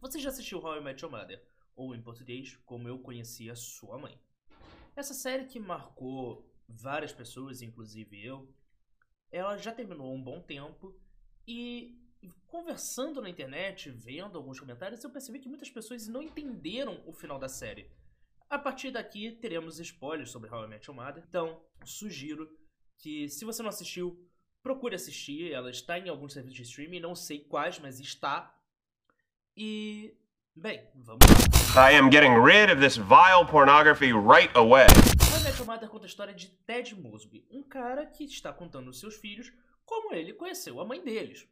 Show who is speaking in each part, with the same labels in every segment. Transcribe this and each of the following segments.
Speaker 1: Você já assistiu How I Met Your Mother? Ou em português, Como Eu Conheci a Sua Mãe. Essa série que marcou várias pessoas, inclusive eu, ela já terminou há um bom tempo e conversando na internet, vendo alguns comentários, eu percebi que muitas pessoas não entenderam o final da série. A partir daqui teremos spoilers sobre How I Met Your Mother, então sugiro que se você não assistiu, procure assistir, ela está em alguns serviços de streaming, não sei quais, mas está. E bem, vamos lá.
Speaker 2: I am getting rid of this vile pornography right away.
Speaker 1: How I Met Your Mother conta a história de Ted Mosby, um cara que está contando aos seus filhos como ele conheceu a mãe deles.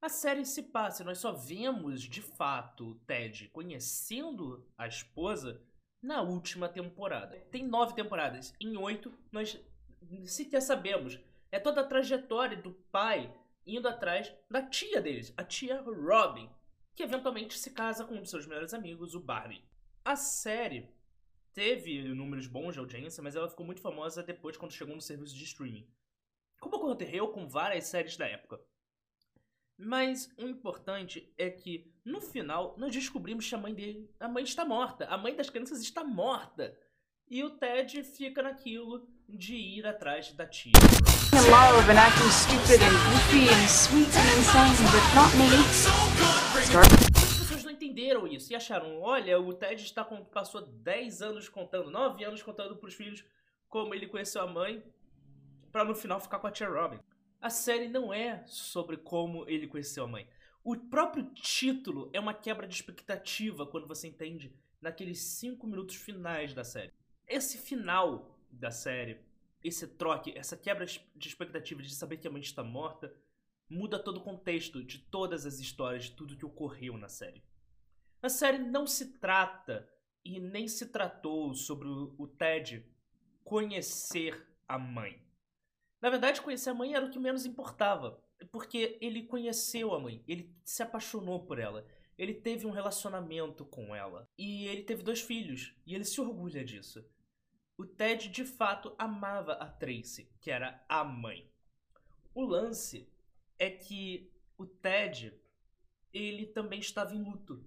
Speaker 1: A série se passa e nós só vemos, de fato, Ted conhecendo a esposa na última temporada. Tem nove temporadas. Em oito, nós sequer sabemos. É toda a trajetória do pai indo atrás da tia deles, a tia Robin, que eventualmente se casa com um de seus melhores amigos, o Barney. A série teve números bons de audiência, mas ela ficou muito famosa depois quando chegou no serviço de streaming. Como ocorreu com várias séries da época. Mas o importante é que, no final, nós descobrimos que a mãe dele. A mãe está morta. A mãe das crianças está morta. E o Ted fica naquilo de ir atrás da tia.
Speaker 3: in love and acting stupid and goofy and sweet and insane, but not me. Start
Speaker 1: As pessoas não entenderam isso e acharam: olha, o Ted está com- passou 10 anos contando, 9 anos contando pros filhos como ele conheceu a mãe, pra no final ficar com a tia Robin. A série não é sobre como ele conheceu a mãe. O próprio título é uma quebra de expectativa quando você entende naqueles 5 minutos finais da série. Esse final da série, esse troque, essa quebra de expectativa de saber que a mãe está morta, muda todo o contexto de todas as histórias, de tudo que ocorreu na série. A série não se trata e nem se tratou sobre o Ted conhecer a mãe. Na verdade, conhecer a mãe era o que menos importava, porque ele conheceu a mãe, ele se apaixonou por ela, ele teve um relacionamento com ela e ele teve dois filhos e ele se orgulha disso. O Ted de fato amava a Tracy, que era a mãe. O lance é que o Ted ele também estava em luto.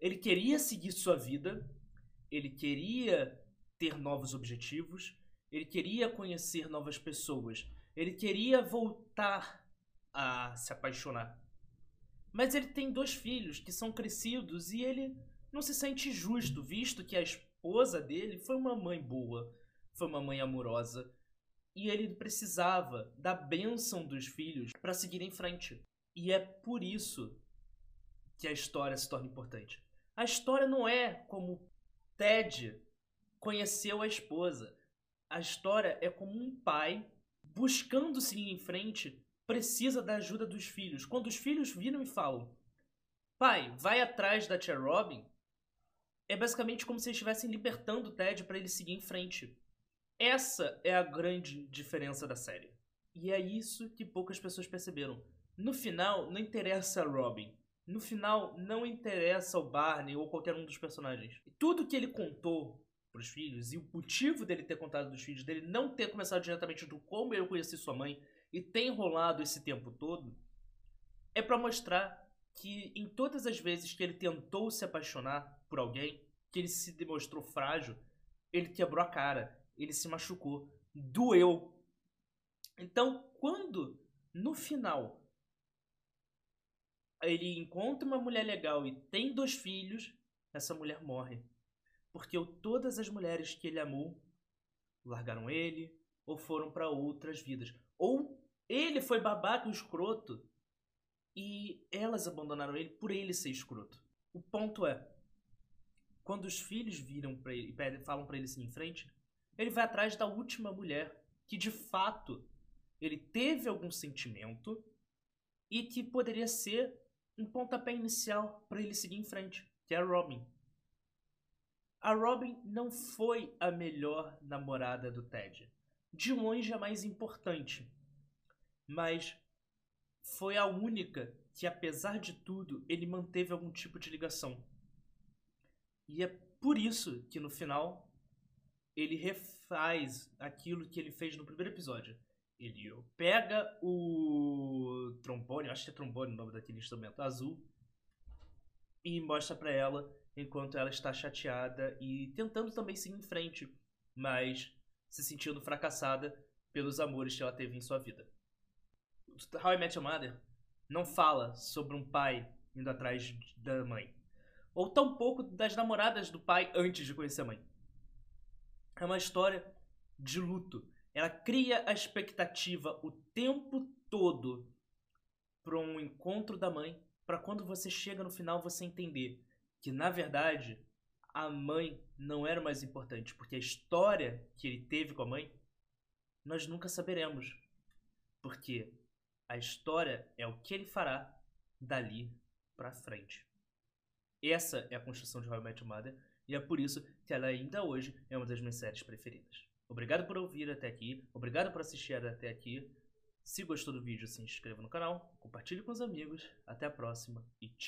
Speaker 1: Ele queria seguir sua vida, ele queria ter novos objetivos, ele queria conhecer novas pessoas, ele queria voltar a se apaixonar. Mas ele tem dois filhos que são crescidos e ele não se sente justo, visto que a esposa dele foi uma mãe boa, foi uma mãe amorosa, e ele precisava da bênção dos filhos para seguir em frente. E é por isso que a história se torna importante. A história não é como Ted conheceu a esposa. A história é como um pai buscando seguir em frente precisa da ajuda dos filhos. Quando os filhos viram e falam: "Pai, vai atrás da tia Robin", é basicamente como se eles estivessem libertando o Ted para ele seguir em frente. Essa é a grande diferença da série. E é isso que poucas pessoas perceberam. No final, não interessa a Robin. No final, não interessa o Barney ou qualquer um dos personagens. Tudo que ele contou pros filhos e o motivo dele ter contado dos filhos, dele não ter começado diretamente do como eu conheci sua mãe e ter enrolado esse tempo todo, é pra mostrar que em todas as vezes que ele tentou se apaixonar por alguém, que ele se demonstrou frágil, ele quebrou a cara, ele se machucou, doeu. Então, quando no final ele encontra uma mulher legal e tem dois filhos, essa mulher morre. Porque todas as mulheres que ele amou largaram ele ou foram pra outras vidas. Ou ele foi babaca e escroto e elas abandonaram ele por ele ser escroto. O ponto é, quando os filhos viram para ele e falam pra ele seguir em frente, ele vai atrás da última mulher que de fato ele teve algum sentimento e que poderia ser um pontapé inicial pra ele seguir em frente, que é a Robin. A Robin não foi a melhor namorada do Ted. De longe a mais importante. Mas foi a única que, apesar de tudo, ele manteve algum tipo de ligação. E é por isso que no final ele refaz aquilo que ele fez no primeiro episódio. Ele pega o trombone, acho que é trombone o nome daquele instrumento azul, e mostra pra ela enquanto ela está chateada e tentando também seguir em frente, mas se sentindo fracassada pelos amores que ela teve em sua vida. How I Met Your Mother não fala sobre um pai indo atrás da mãe, ou tampouco das namoradas do pai antes de conhecer a mãe. É uma história de luto. Ela cria a expectativa o tempo todo para um encontro da mãe, para quando você chega no final você entender que na verdade a mãe não era mais importante, porque a história que ele teve com a mãe nós nunca saberemos. Porque a história é o que ele fará dali pra frente. Essa é a construção de How I Mother e é por isso que ela ainda hoje é uma das minhas séries preferidas. Obrigado por ouvir até aqui, obrigado por assistir até aqui. Se gostou do vídeo, se inscreva no canal, compartilhe com os amigos. Até a próxima e tchau.